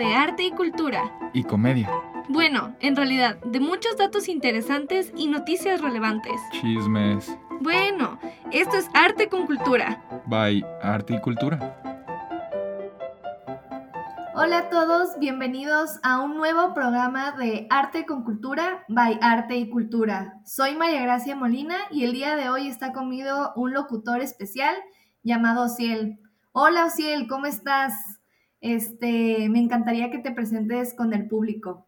De arte y cultura. Y comedia. Bueno, en realidad, de muchos datos interesantes y noticias relevantes. Chismes. Bueno, esto es arte con cultura. By Arte y Cultura. Hola a todos, bienvenidos a un nuevo programa de Arte con Cultura by Arte y Cultura. Soy María Gracia Molina y el día de hoy está conmigo un locutor especial llamado Ociel. Hola Ociel, ¿cómo estás? Este, me encantaría que te presentes con el público.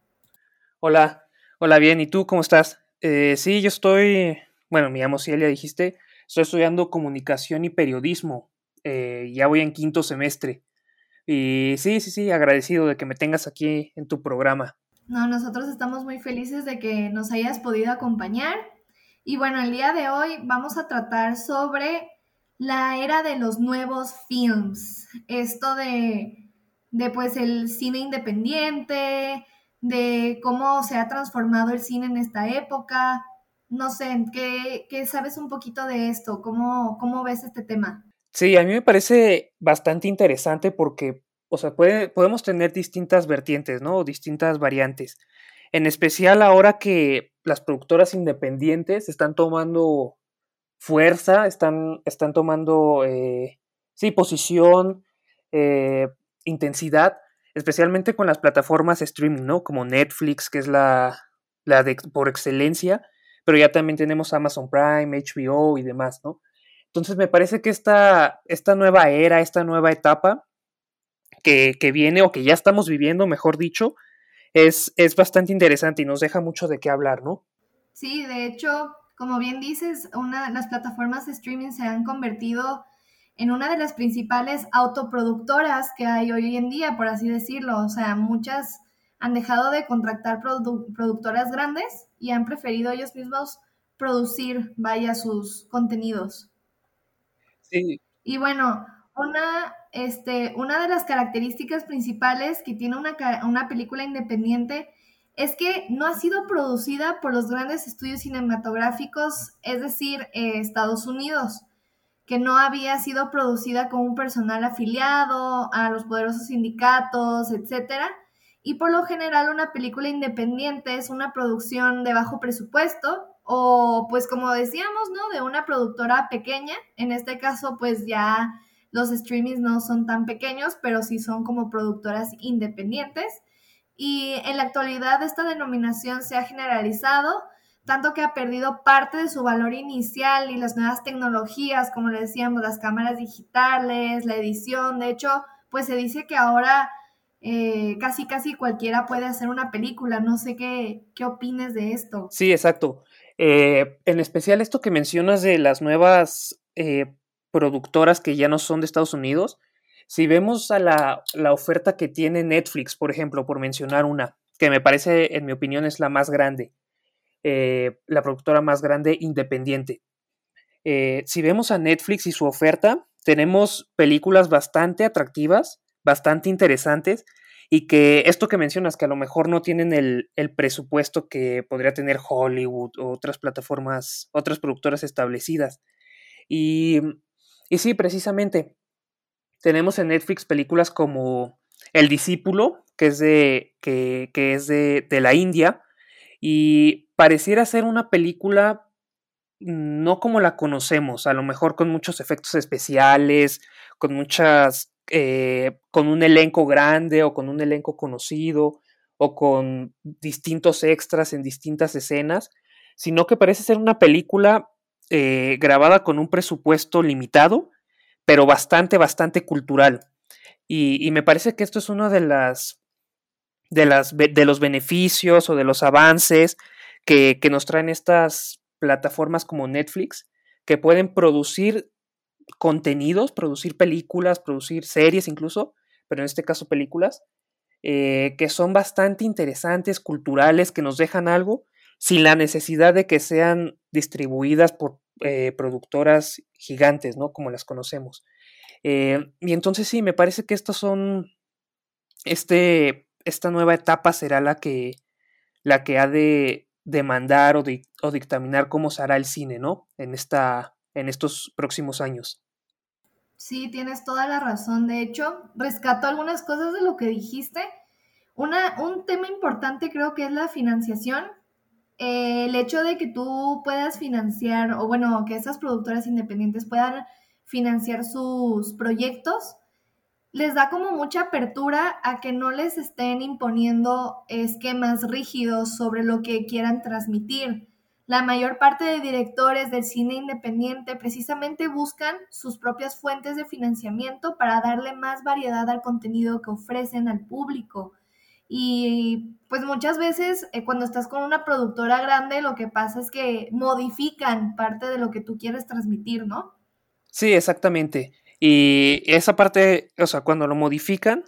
Hola, hola, bien, ¿y tú cómo estás? Eh, sí, yo estoy, bueno, me llamo Celia, dijiste, estoy estudiando comunicación y periodismo, eh, ya voy en quinto semestre. Y sí, sí, sí, agradecido de que me tengas aquí en tu programa. No, nosotros estamos muy felices de que nos hayas podido acompañar. Y bueno, el día de hoy vamos a tratar sobre la era de los nuevos films. Esto de de pues el cine independiente, de cómo se ha transformado el cine en esta época. No sé, ¿qué, qué sabes un poquito de esto? ¿Cómo, ¿Cómo ves este tema? Sí, a mí me parece bastante interesante porque, o sea, puede, podemos tener distintas vertientes, ¿no? distintas variantes. En especial ahora que las productoras independientes están tomando fuerza, están, están tomando, eh, sí, posición, eh, intensidad, especialmente con las plataformas streaming, ¿no? Como Netflix, que es la, la de, por excelencia, pero ya también tenemos Amazon Prime, HBO y demás, ¿no? Entonces me parece que esta, esta nueva era, esta nueva etapa que, que, viene o que ya estamos viviendo, mejor dicho, es, es bastante interesante y nos deja mucho de qué hablar, ¿no? Sí, de hecho, como bien dices, una, las plataformas de streaming se han convertido en una de las principales autoproductoras que hay hoy en día, por así decirlo. O sea, muchas han dejado de contratar productoras grandes y han preferido ellos mismos producir, vaya, sus contenidos. Sí. Y bueno, una, este, una de las características principales que tiene una, una película independiente es que no ha sido producida por los grandes estudios cinematográficos, es decir, eh, Estados Unidos que no había sido producida con un personal afiliado a los poderosos sindicatos, etcétera. Y por lo general una película independiente es una producción de bajo presupuesto o pues como decíamos, ¿no? De una productora pequeña. En este caso pues ya los streamings no son tan pequeños, pero sí son como productoras independientes. Y en la actualidad esta denominación se ha generalizado tanto que ha perdido parte de su valor inicial y las nuevas tecnologías, como le decíamos, las cámaras digitales, la edición. De hecho, pues se dice que ahora eh, casi casi cualquiera puede hacer una película. No sé qué, qué opines de esto. Sí, exacto. Eh, en especial esto que mencionas de las nuevas eh, productoras que ya no son de Estados Unidos. Si vemos a la, la oferta que tiene Netflix, por ejemplo, por mencionar una, que me parece, en mi opinión, es la más grande eh, la productora más grande independiente. Eh, si vemos a Netflix y su oferta, tenemos películas bastante atractivas, bastante interesantes y que esto que mencionas, que a lo mejor no tienen el, presupuesto que podría tener Hollywood o otras plataformas, otras productoras establecidas. Y, y sí, precisamente, tenemos en Netflix películas como El Discípulo, que es de, que, que es de, de la India, y pareciera ser una película no como la conocemos, a lo mejor con muchos efectos especiales, con muchas, eh, con un elenco grande o con un elenco conocido o con distintos extras en distintas escenas, sino que parece ser una película eh, grabada con un presupuesto limitado, pero bastante, bastante cultural. Y, y me parece que esto es uno de las de, las, de los beneficios o de los avances que, nos traen estas plataformas como Netflix, que pueden producir contenidos, producir películas, producir series incluso, pero en este caso películas, eh, que son bastante interesantes, culturales, que nos dejan algo, sin la necesidad de que sean distribuidas por eh, productoras gigantes, ¿no? Como las conocemos. Eh, y entonces sí, me parece que estas son, este, esta nueva etapa será la que, la que ha de demandar o, o dictaminar cómo se hará el cine, ¿no? En, esta, en estos próximos años. Sí, tienes toda la razón. De hecho, rescato algunas cosas de lo que dijiste. Un tema importante creo que es la financiación. Eh, el hecho de que tú puedas financiar, o bueno, que esas productoras independientes puedan financiar sus proyectos, les da como mucha apertura a que no les estén imponiendo esquemas rígidos sobre lo que quieran transmitir. La mayor parte de directores del cine independiente precisamente buscan sus propias fuentes de financiamiento para darle más variedad al contenido que ofrecen al público. Y pues muchas veces eh, cuando estás con una productora grande lo que pasa es que modifican parte de lo que tú quieres transmitir, ¿no? Sí, exactamente. Y esa parte, o sea, cuando lo modifican,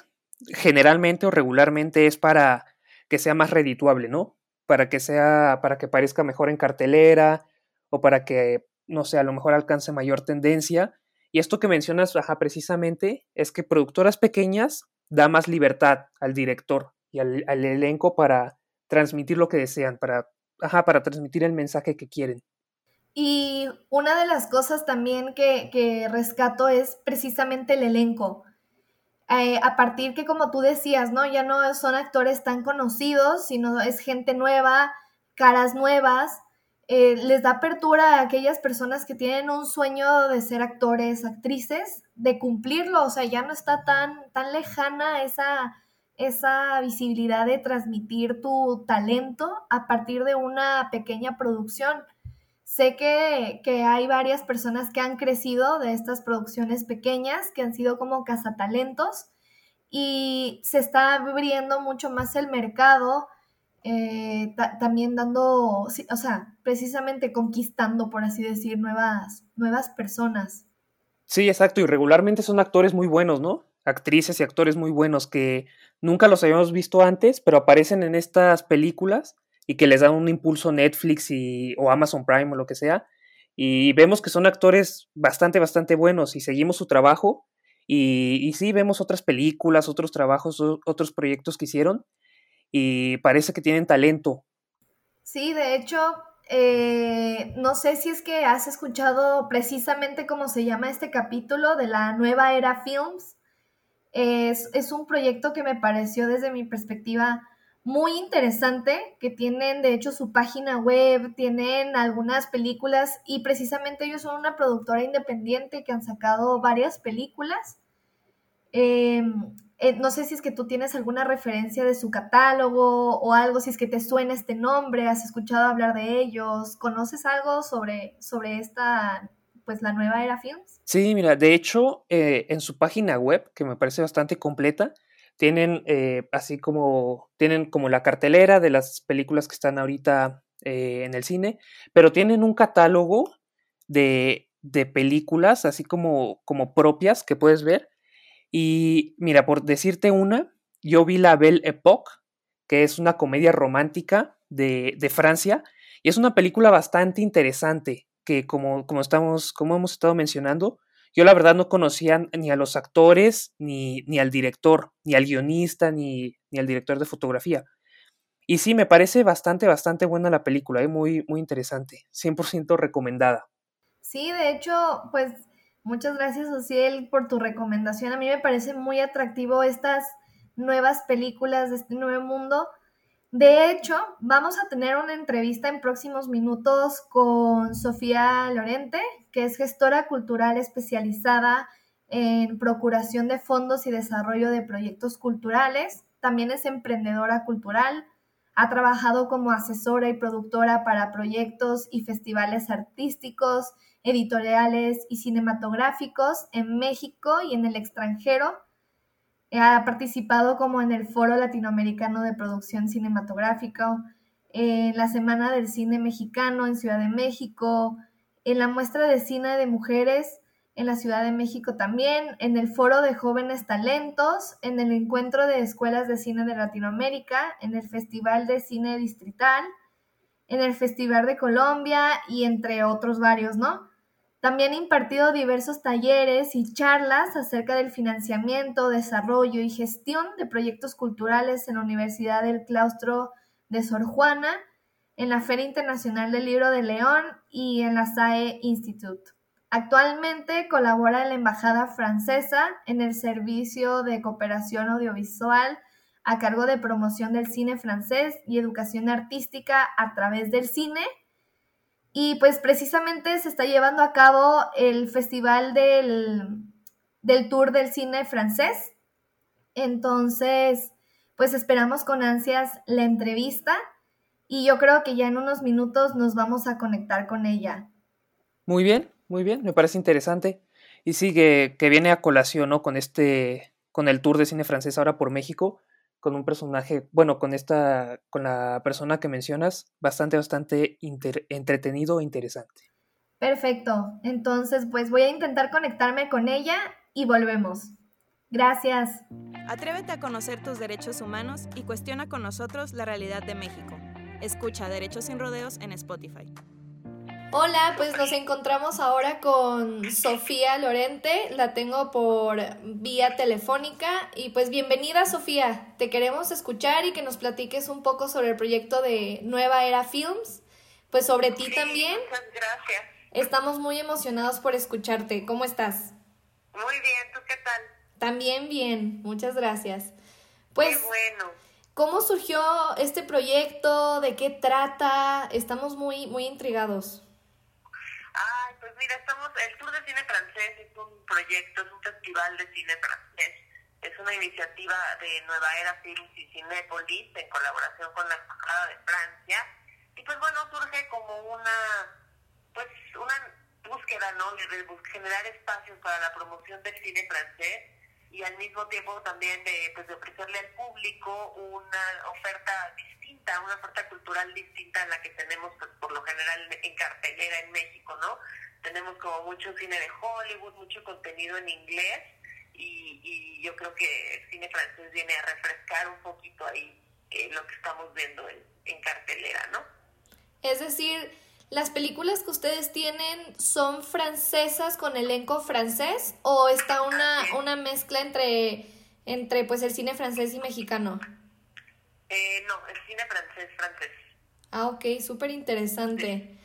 generalmente o regularmente es para que sea más redituable, ¿no? Para que sea, para que parezca mejor en cartelera o para que, no sé, a lo mejor alcance mayor tendencia. Y esto que mencionas, ajá, precisamente, es que productoras pequeñas da más libertad al director y al, elenco para transmitir lo que desean, para, ajá, para transmitir el mensaje que quieren. Y una de las cosas también que, rescato es precisamente el elenco. Eh, a partir que, como tú decías, ¿no? Ya no son actores tan conocidos, sino es gente nueva, caras nuevas. Eh, les da apertura a aquellas personas que tienen un sueño de ser actores, actrices, de cumplirlo. O sea, ya no está tan, tan lejana esa, esa visibilidad de transmitir tu talento a partir de una pequeña producción Sé que, hay varias personas que han crecido de estas producciones pequeñas, que han sido como cazatalentos, y se está abriendo mucho más el mercado, eh, también dando, o sea, precisamente conquistando, por así decir, nuevas, nuevas personas. Sí, exacto, y regularmente son actores muy buenos, ¿no? Actrices y actores muy buenos que nunca los habíamos visto antes, pero aparecen en estas películas y que les da un impulso Netflix y, o Amazon Prime o lo que sea. Y vemos que son actores bastante, bastante buenos y seguimos su trabajo. Y, sí, vemos otras películas, otros trabajos, otros proyectos que hicieron y parece que tienen talento. Sí, de hecho, eh, no sé si es que has escuchado precisamente cómo se llama este capítulo de la nueva era Films. Es, es un proyecto que me pareció desde mi perspectiva muy interesante, que tienen de hecho su página web, tienen algunas películas y precisamente ellos son una productora independiente que han sacado varias películas. Em, eh, no sé si es que tú tienes alguna referencia de su catálogo o algo, si es que te suena este nombre, has escuchado hablar de ellos, ¿conoces algo sobre, sobre esta, pues la nueva era Films? Sí, mira, de hecho, eh, en su página web, que me parece bastante completa, tienen eh, así como, tienen como la cartelera de las películas que están ahorita eh, en el cine, pero tienen un catálogo de, de películas así como, como propias que puedes ver. Y mira, por decirte una, yo vi la Belle Époque, que es una comedia romántica de, de, Francia, y es una película bastante interesante, que como, como, estamos, como hemos estado mencionando, yo la verdad no conocía ni a los actores, ni, ni al director, ni al guionista, ni, ni, al director de fotografía. Y sí, me parece bastante, bastante buena la película, ¿eh? muy, muy interesante, 100% recomendada. Sí, de hecho, pues muchas gracias, Ociel, por tu recomendación. A mí me parece muy atractivo estas nuevas películas de este nuevo mundo de hecho, vamos a tener una entrevista en próximos minutos con Sofía Lorente, que es gestora cultural especializada en procuración de fondos y desarrollo de proyectos culturales. También es emprendedora cultural. Ha trabajado como asesora y productora para proyectos y festivales artísticos, editoriales y cinematográficos en México y en el extranjero ha participado como en el Foro Latinoamericano de Producción Cinematográfica, en la Semana del Cine Mexicano en Ciudad de México, en la muestra de cine de mujeres en la Ciudad de México también, en el Foro de Jóvenes Talentos, en el Encuentro de Escuelas de Cine de Latinoamérica, en el Festival de Cine Distrital, en el Festival de Colombia y entre otros varios, ¿no? También ha impartido diversos talleres y charlas acerca del financiamiento, desarrollo y gestión de proyectos culturales en la Universidad del Claustro de Sor Juana, en la Feria Internacional del Libro de León y en la SAE Institute. Actualmente colabora en la Embajada Francesa en el Servicio de Cooperación Audiovisual a cargo de promoción del cine francés y educación artística a través del cine y pues precisamente se está llevando a cabo el festival del, del tour del cine francés. Entonces, pues esperamos con ansias la entrevista y yo creo que ya en unos minutos nos vamos a conectar con ella. Muy bien, muy bien, me parece interesante. Y sí, que, que viene a colación, ¿no? Con este, con el tour de cine francés ahora por México con un personaje, bueno, con esta, con la persona que mencionas, bastante, bastante entretenido e interesante. Perfecto. Entonces, pues voy a intentar conectarme con ella y volvemos. Gracias. Atrévete a conocer tus derechos humanos y cuestiona con nosotros la realidad de México. Escucha Derechos sin Rodeos en Spotify. Hola, pues nos encontramos ahora con Sofía Lorente, la tengo por vía telefónica y pues bienvenida Sofía, te queremos escuchar y que nos platiques un poco sobre el proyecto de Nueva Era Films, pues sobre ti también. Muchas gracias. Estamos muy emocionados por escucharte, ¿cómo estás? Muy bien, ¿tú qué tal? También bien, muchas gracias. Pues, qué bueno. ¿Cómo surgió este proyecto? ¿De qué trata? Estamos muy, muy intrigados. Pues mira, estamos, el Tour de Cine Francés es un proyecto, es un festival de cine francés. Es una iniciativa de Nueva Era Films y Cinépolis en colaboración con la Embajada de Francia. Y pues bueno, surge como una, pues una búsqueda, ¿no? De generar espacios para la promoción del cine francés y al mismo tiempo también de, pues, de ofrecerle al público una oferta distinta, una oferta cultural distinta a la que tenemos pues, por lo general en cartelera en México, ¿no? Tenemos como mucho cine de Hollywood, mucho contenido en inglés y, y yo creo que el cine francés viene a refrescar un poquito ahí eh, lo que estamos viendo en, en cartelera, ¿no? Es decir, ¿Las películas que ustedes tienen son francesas con elenco francés o está una, una mezcla entre, entre pues el cine francés y mexicano? Eh, no, el cine francés, francés. Ah, ok, súper interesante.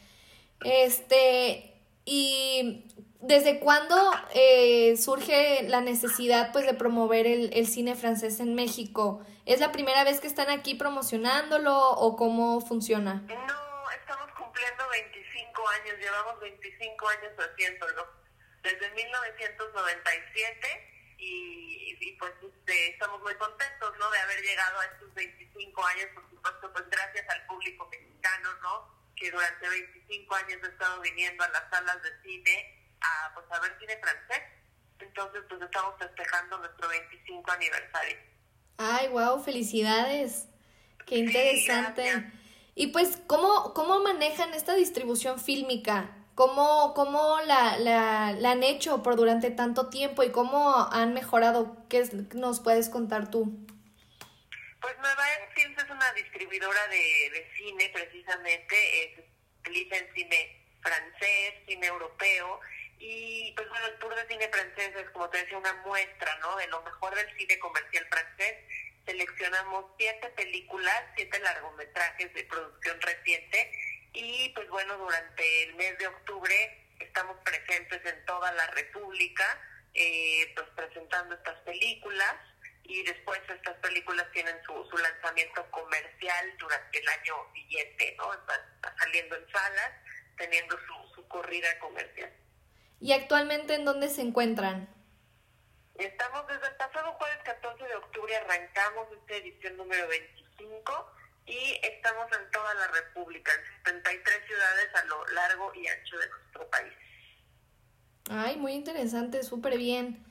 Este, y ¿desde cuándo eh, surge la necesidad pues de promover el, el cine francés en México? ¿Es la primera vez que están aquí promocionándolo o cómo funciona? No, estamos cumpliendo 25 años, llevamos 25 años haciéndolo, desde 1997 y, y pues este, estamos muy contentos, ¿no? De haber llegado a estos 25 años, por supuesto, pues gracias al público mexicano, ¿no? Que durante 25 años ha estado viniendo a las salas de cine a, pues, a ver cine francés. Entonces, pues estamos festejando nuestro 25 aniversario. Ay, wow, felicidades. Qué interesante. Y pues, ¿cómo, cómo manejan esta distribución fílmica? ¿Cómo, cómo la, la, la, han hecho por durante tanto tiempo y cómo han mejorado? ¿Qué nos puedes contar tú? Pues Nueva Films es una distribuidora de, de cine precisamente, se utiliza en cine francés, cine europeo y pues bueno, el tour de cine francés es como te decía una muestra, ¿no? De lo mejor del cine comercial francés seleccionamos siete películas, siete largometrajes de producción reciente y pues bueno, durante el mes de octubre estamos presentes en toda la República, eh, pues presentando estas películas y después estas películas tienen su, su lanzamiento comercial durante el año siguiente, ¿no? Está, saliendo en salas, teniendo su, su corrida comercial. ¿Y actualmente en dónde se encuentran? Estamos desde el pasado jueves 14 de octubre, arrancamos esta edición número 25 y estamos en toda la República, en 73 ciudades a lo largo y ancho de nuestro país. Ay, muy interesante, súper bien.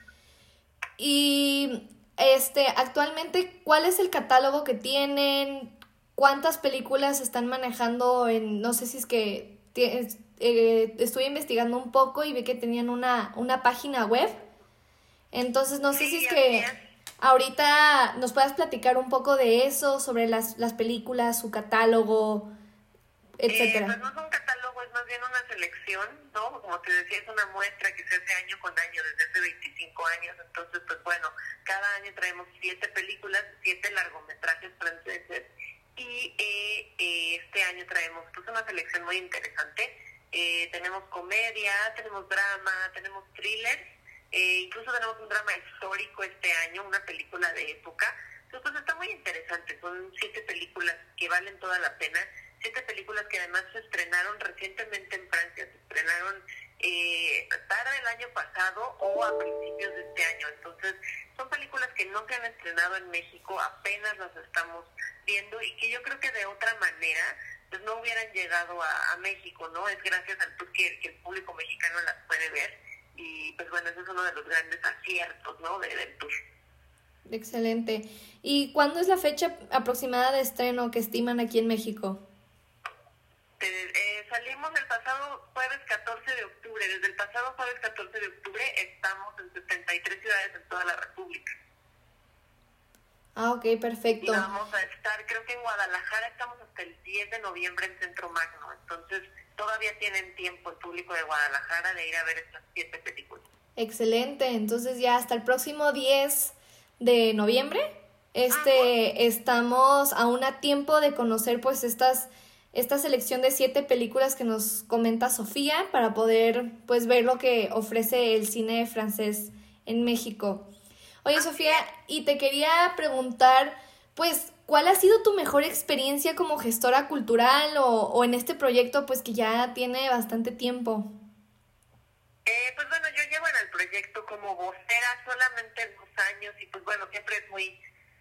Y este, actualmente, ¿cuál es el catálogo que tienen? ¿Cuántas películas están manejando en, no sé si es que eh, estuve investigando un poco y vi que tenían una, una página web. Entonces, no sé Sí, si es que es. ahorita nos puedas platicar un poco de eso, sobre las, las películas, su catálogo, Eh, etcétera. pues no bien una selección, ¿no? Como te decía, es una muestra que se hace año con año, desde hace 25 años. Entonces, pues bueno, cada año traemos siete películas, siete largometrajes franceses. Y eh, eh, este año traemos pues una selección muy interesante. Eh, tenemos comedia, tenemos drama, tenemos thrillers, eh, incluso tenemos un drama histórico este año, una película de época. Entonces, pues está muy interesante. Son siete películas que valen toda la pena. Siete películas que además se estrenaron recientemente en Francia. Se estrenaron eh, tarde el año pasado o a principios de este año. Entonces, son películas que no se han estrenado en México, apenas las estamos viendo y que yo creo que de otra manera pues no hubieran llegado a, México, ¿no? Es gracias al tour que, el público mexicano las puede ver y pues bueno, ese es uno de los grandes aciertos, ¿no? De- del tour. Excelente. ¿Y cuándo es la fecha aproximada de estreno que estiman aquí en México? Salimos el pasado jueves 14 de octubre. Desde el pasado jueves 14 de octubre estamos en 73 ciudades en toda la República. Ah, ok, Y perfecto. vamos a estar, creo que en Guadalajara estamos hasta el 10 de noviembre en Centro Magno. Entonces, todavía tienen tiempo el público de Guadalajara de ir a ver estas siete películas. Excelente. Entonces ya hasta el próximo 10 de noviembre, este, estamos aún a tiempo de conocer pues estas, esta selección de siete películas que nos comenta Sofía para poder pues ver lo que ofrece el cine francés en México. Oye Sofía, y te quería preguntar pues ¿cuál ha sido tu mejor experiencia como gestora cultural o, o en este proyecto pues que ya tiene bastante tiempo? Eh, pues bueno, yo llevo en el proyecto como vocera solamente dos años y pues bueno, siempre es muy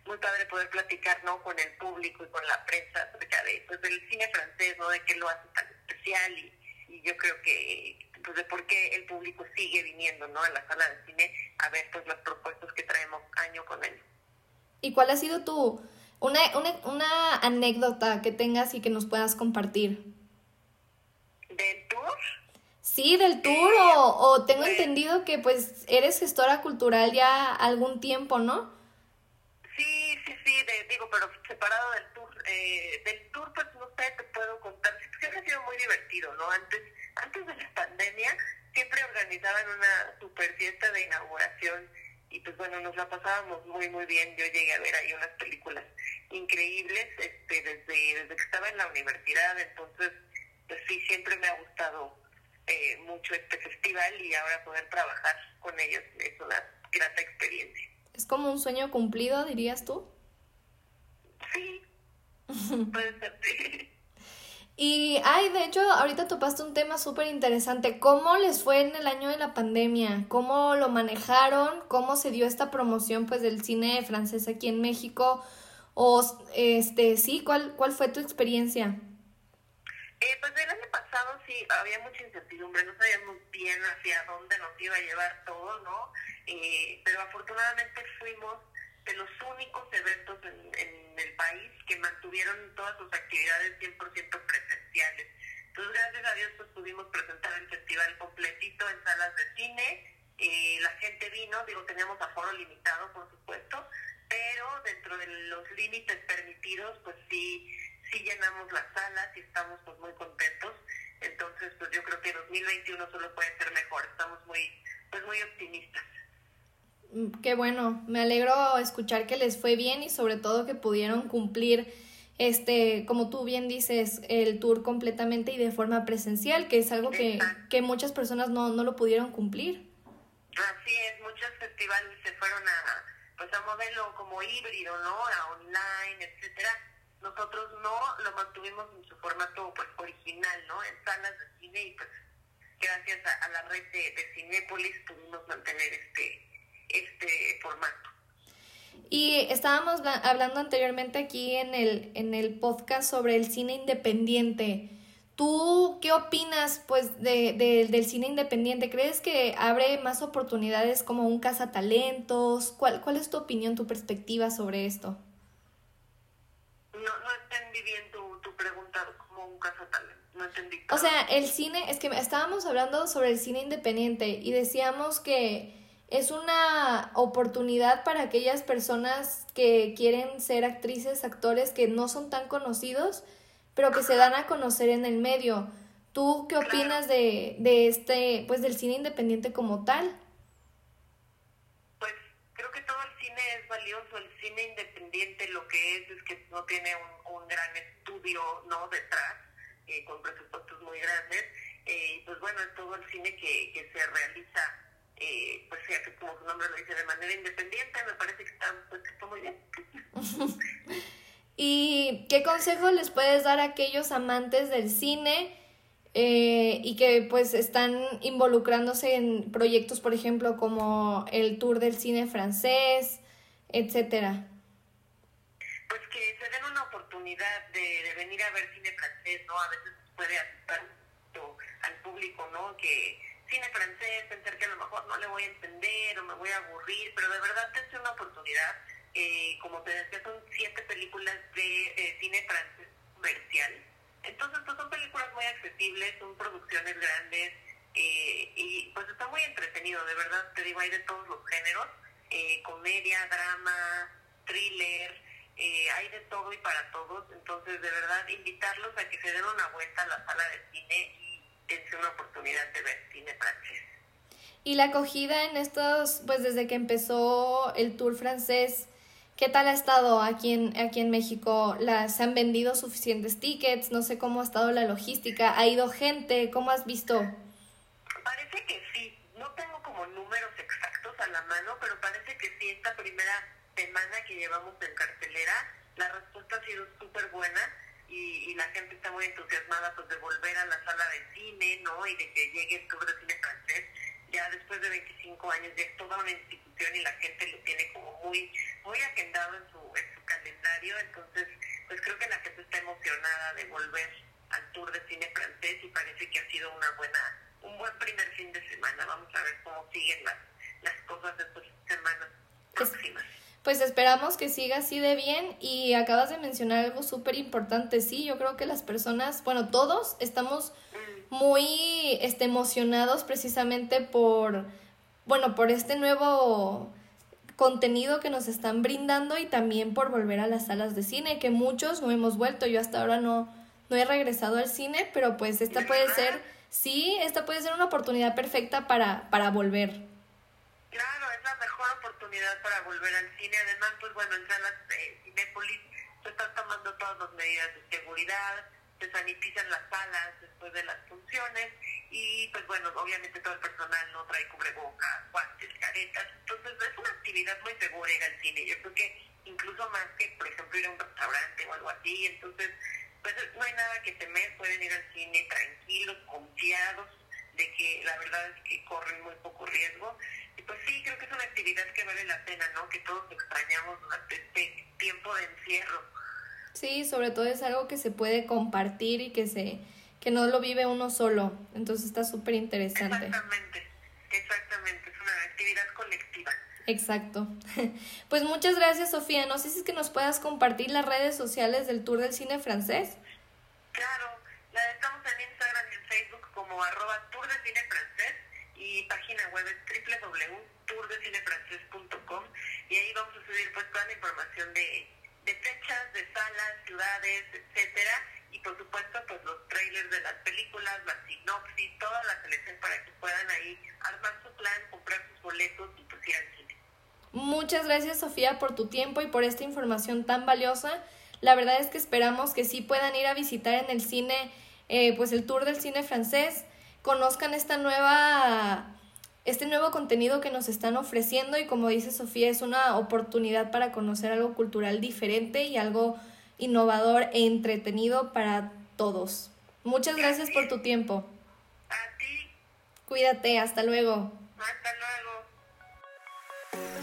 muy padre poder platicar no con el público y con la prensa acerca de pues del cine francés, ¿no? De qué lo hace tan especial y, y yo creo que pues de por qué el público sigue viniendo, ¿no? A la sala de cine a ver pues las propuestas que traemos año con año. ¿Y cuál ha sido tu una, una, una anécdota que tengas y que nos puedas compartir? Del tour, Sí, del tour o, o tengo Pues- entendido que pues eres gestora cultural ya algún tiempo, ¿no? Sí, de- digo, pero separado del tour. Eh, del tour, pues no sé, te puedo contar. Siempre ha sido muy divertido, ¿no? Antes, antes de la pandemia, siempre organizaban una super fiesta de inauguración y pues bueno, nos la pasábamos muy, muy bien. Yo llegué a ver ahí unas películas increíbles este, desde, desde que estaba en la universidad, entonces, pues sí, siempre me ha gustado eh, mucho este festival y ahora poder trabajar con ellos es una grata experiencia. Es como un sueño cumplido, dirías tú. Puede ser, sí. Y, ay, de hecho, ahorita topaste un tema súper interesante. ¿Cómo les fue en el año de la pandemia? ¿Cómo lo manejaron? ¿Cómo se dio esta promoción, pues, del cine francés aquí en México? O, este, sí, ¿cuál, cuál fue tu experiencia? Eh, pues el año pasado sí había mucha incertidumbre, no sabíamos bien hacia dónde nos iba a llevar todo, ¿no? Eh, pero afortunadamente fuimos de los únicos eventos en, en el país que mantuvieron todas sus actividades 100% presenciales. Entonces, gracias a Dios, pues pudimos presentar el festival completito en salas de cine. Eh, la gente vino, digo, teníamos aforo limitado, por supuesto, pero dentro de los límites permitidos, pues sí, sí llenamos las salas y estamos pues muy contentos. Entonces, pues yo creo que 2021 solo puede ser mejor. Estamos muy, pues muy optimistas. Mm, Qué bueno, me alegro escuchar que les fue bien y sobre todo que pudieron cumplir este, como tú bien dices, el tour completamente y de forma presencial, que es algo que, que muchas personas no, no lo pudieron cumplir. Así es, muchos festivales se fueron a, pues a modelo como híbrido, ¿no? A online, etcétera. Nosotros no, lo mantuvimos en su formato pues original, ¿no? En salas de cine y pues gracias a, a la red de, de Cinépolis pudimos mantener este este formato. Y estábamos bla- hablando anteriormente aquí en el, en el podcast sobre el cine independiente. ¿Tú qué opinas pues de, de- del cine independiente? ¿Crees que abre más oportunidades como un cazatalentos? ¿Cuál, ¿Cuál es tu opinión, tu perspectiva sobre esto? No, no entendí bien tu, tu pregunta como un caso talento. No entendí. O sea, el cine, es que estábamos hablando sobre el cine independiente y decíamos que es una oportunidad para aquellas personas que quieren ser actrices, actores que no son tan conocidos, pero que se dan a conocer en el medio. ¿Tú qué opinas de, de este, pues del cine independiente como tal? Pues creo que todo el cine es valioso. El cine independiente lo que es es que no tiene un, un gran estudio no detrás, eh, con presupuestos muy grandes. Eh, y pues bueno, es todo el cine que, que se realiza, eh, pues ya que como su nombre lo dice, de manera independiente, me parece que está, pues, que está muy bien. ¿Y qué consejo les puedes dar a aquellos amantes del cine eh, y que pues están involucrándose en proyectos, por ejemplo, como el Tour del Cine Francés, etcétera? Pues que se den una oportunidad de, de venir a ver cine francés, ¿no? A veces puede asustar al público, ¿no? Que cine francés, pensar que a lo mejor no le voy a entender o me voy a aburrir, pero de verdad dense una oportunidad. Eh, como te decía, son siete películas de eh, cine francés comercial. Entonces, pues son películas muy accesibles, son producciones grandes eh, y pues está muy entretenido, de verdad, te digo, hay de todos los géneros, eh, comedia, drama, thriller, eh, hay de todo y para todos, entonces de verdad invitarlos a que se den una vuelta a la sala de cine y dense una oportunidad de ver Y la acogida en estos, pues desde que empezó el tour francés, ¿qué tal ha estado aquí en, aquí en México? ¿Las, ¿Se han vendido suficientes tickets? No sé cómo ha estado la logística. ¿Ha ido gente? ¿Cómo has visto? Parece que sí, no tengo como números exactos a la mano, pero parece que sí, esta primera semana que llevamos en cartelera, la respuesta ha sido súper buena y, y, la gente está muy entusiasmada pues de volver a la sala de cine, ¿no? Y de que llegue el tour de cine francés. Ya después de 25 años ya es toda una institución y la gente lo tiene como muy muy agendado en su, en su calendario, entonces pues creo que la gente está emocionada de volver al tour de cine francés y parece que ha sido una buena un buen primer fin de semana. Vamos a ver cómo siguen las, las cosas de estas semanas próximas. Pues esperamos que siga así de bien y acabas de mencionar algo súper importante, sí, yo creo que las personas, bueno, todos estamos muy este, emocionados precisamente por, bueno, por este nuevo contenido que nos están brindando y también por volver a las salas de cine, que muchos no hemos vuelto, yo hasta ahora no, no he regresado al cine, pero pues esta puede ser, sí, esta puede ser una oportunidad perfecta para, para volver. La mejor oportunidad para volver al cine. Además, pues bueno, en salas de Cinépolis se están tomando todas las medidas de seguridad, se sanitizan las salas después de las funciones y pues bueno, obviamente todo el personal no trae cubrebocas, guantes, caretas. Entonces es una actividad muy segura ir al cine. Yo creo que incluso más que, por ejemplo, ir a un restaurante o algo así. Entonces, pues no hay nada que temer, pueden ir al cine tranquilos, confiados de que la verdad es que corren muy poco riesgo. Y pues sí, creo que es una actividad que vale la pena, ¿no? Que todos extrañamos durante este tiempo de encierro. Sí, sobre todo es algo que se puede compartir y que se que no lo vive uno solo. Entonces está súper interesante. Exactamente, exactamente, es una actividad colectiva. Exacto. Pues muchas gracias, Sofía. No sé si es que nos puedas compartir las redes sociales del Tour del Cine Francés. Claro, la estamos en Instagram y en Facebook como arroba Tour de Cine Francés y página web es www.tourdecinefrancés.com y ahí vamos a subir pues toda la información de, de fechas, de salas, ciudades, etcétera y por supuesto pues los trailers de las películas, la sinopsis, toda la selección para que puedan ahí armar su plan, comprar sus boletos y pues ir al cine. Muchas gracias Sofía por tu tiempo y por esta información tan valiosa. La verdad es que esperamos que sí puedan ir a visitar en el cine, eh, pues el tour del cine francés, conozcan esta nueva, este nuevo contenido que nos están ofreciendo y como dice Sofía es una oportunidad para conocer algo cultural diferente y algo innovador e entretenido para todos. Muchas gracias por tu tiempo. A ti. Cuídate, hasta luego. Hasta luego.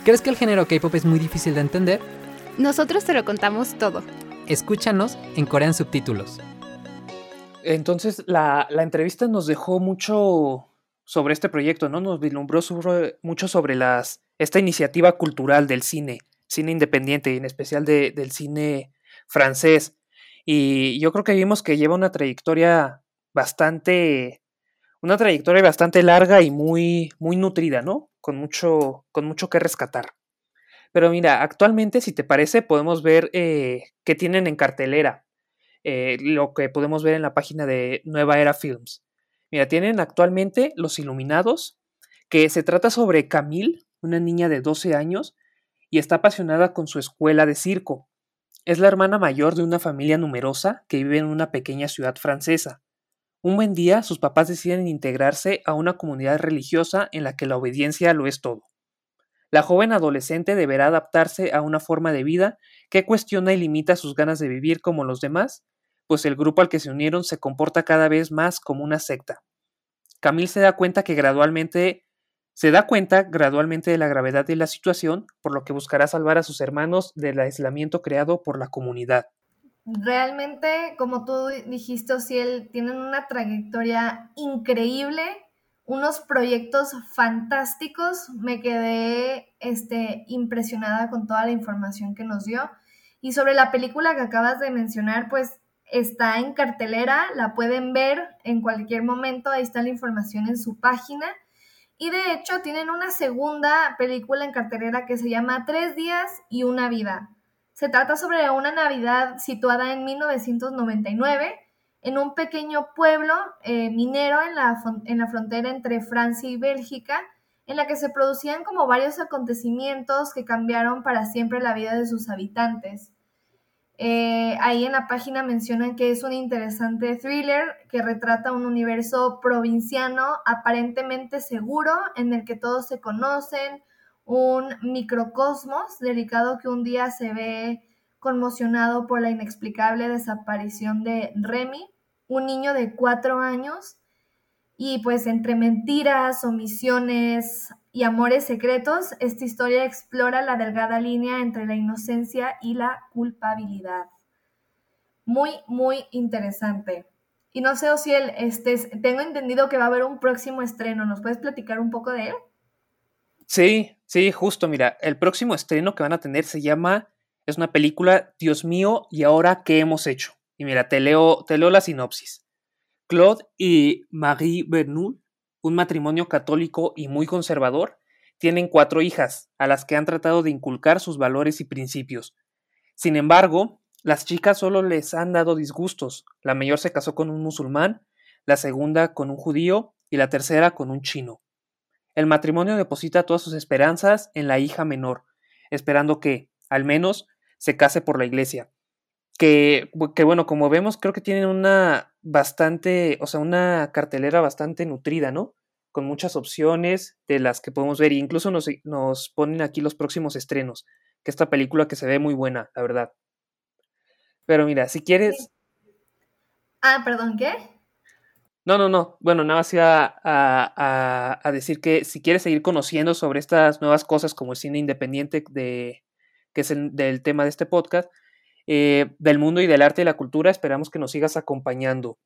¿Crees que el género K-pop es muy difícil de entender? Nosotros te lo contamos todo. Escúchanos en Corean Subtítulos. Entonces, la, la entrevista nos dejó mucho sobre este proyecto, ¿no? Nos vislumbró mucho sobre esta iniciativa cultural del cine, cine independiente y en especial de, del cine francés. Y yo creo que vimos que lleva una trayectoria bastante, una trayectoria bastante larga y muy, muy nutrida, ¿no? Con mucho, con mucho que rescatar. Pero mira, actualmente, si te parece, podemos ver eh, qué tienen en cartelera. Eh, lo que podemos ver en la página de Nueva Era Films. Mira, tienen actualmente Los Iluminados, que se trata sobre Camille, una niña de 12 años, y está apasionada con su escuela de circo. Es la hermana mayor de una familia numerosa que vive en una pequeña ciudad francesa. Un buen día sus papás deciden integrarse a una comunidad religiosa en la que la obediencia lo es todo. La joven adolescente deberá adaptarse a una forma de vida que cuestiona y limita sus ganas de vivir como los demás, pues el grupo al que se unieron se comporta cada vez más como una secta. Camille se da cuenta que gradualmente se da cuenta gradualmente de la gravedad de la situación, por lo que buscará salvar a sus hermanos del aislamiento creado por la comunidad. Realmente, como tú dijiste, él tienen una trayectoria increíble, unos proyectos fantásticos. Me quedé este, impresionada con toda la información que nos dio. Y sobre la película que acabas de mencionar, pues está en cartelera, la pueden ver en cualquier momento, ahí está la información en su página. Y de hecho tienen una segunda película en cartelera que se llama Tres días y una vida. Se trata sobre una Navidad situada en 1999 en un pequeño pueblo eh, minero en la, en la frontera entre Francia y Bélgica, en la que se producían como varios acontecimientos que cambiaron para siempre la vida de sus habitantes. Eh, ahí en la página mencionan que es un interesante thriller que retrata un universo provinciano aparentemente seguro en el que todos se conocen, un microcosmos delicado que un día se ve conmocionado por la inexplicable desaparición de Remy, un niño de cuatro años, y pues entre mentiras, omisiones, y Amores Secretos, esta historia explora la delgada línea entre la inocencia y la culpabilidad. Muy, muy interesante. Y no sé, si este, tengo entendido que va a haber un próximo estreno. ¿Nos puedes platicar un poco de él? Sí, sí, justo. Mira, el próximo estreno que van a tener se llama, es una película, Dios mío, ¿y ahora qué hemos hecho? Y mira, te leo, te leo la sinopsis. Claude y Marie Bernoul un matrimonio católico y muy conservador, tienen cuatro hijas, a las que han tratado de inculcar sus valores y principios. Sin embargo, las chicas solo les han dado disgustos. La mayor se casó con un musulmán, la segunda con un judío y la tercera con un chino. El matrimonio deposita todas sus esperanzas en la hija menor, esperando que, al menos, se case por la iglesia. Que, que bueno, como vemos, creo que tienen una bastante, o sea, una cartelera bastante nutrida, ¿no? Con muchas opciones de las que podemos ver. E incluso nos, nos ponen aquí los próximos estrenos, que esta película que se ve muy buena, la verdad. Pero mira, si quieres... Ah, perdón, ¿qué? No, no, no. Bueno, nada más iba a, a, decir que si quieres seguir conociendo sobre estas nuevas cosas como el cine independiente de, que es el, del tema de este podcast, eh, del mundo y del arte y la cultura. Esperamos que nos sigas acompañando.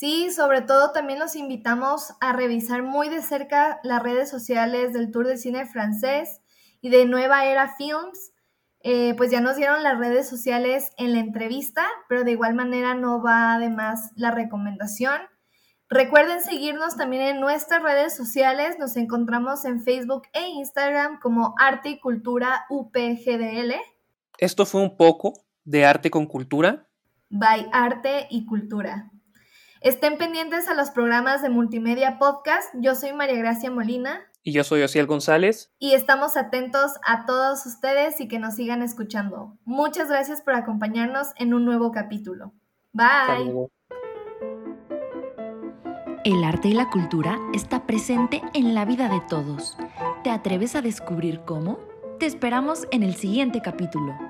Sí, sobre todo también los invitamos a revisar muy de cerca las redes sociales del Tour de Cine Francés y de Nueva Era Films. Eh, pues ya nos dieron las redes sociales en la entrevista, pero de igual manera no va además la recomendación. Recuerden seguirnos también en nuestras redes sociales. Nos encontramos en Facebook e Instagram como Arte y Cultura UPGDL. Esto fue un poco de arte con cultura. By Arte y Cultura. Estén pendientes a los programas de Multimedia Podcast. Yo soy María Gracia Molina. Y yo soy Ociel González. Y estamos atentos a todos ustedes y que nos sigan escuchando. Muchas gracias por acompañarnos en un nuevo capítulo. Bye. El arte y la cultura está presente en la vida de todos. ¿Te atreves a descubrir cómo? Te esperamos en el siguiente capítulo.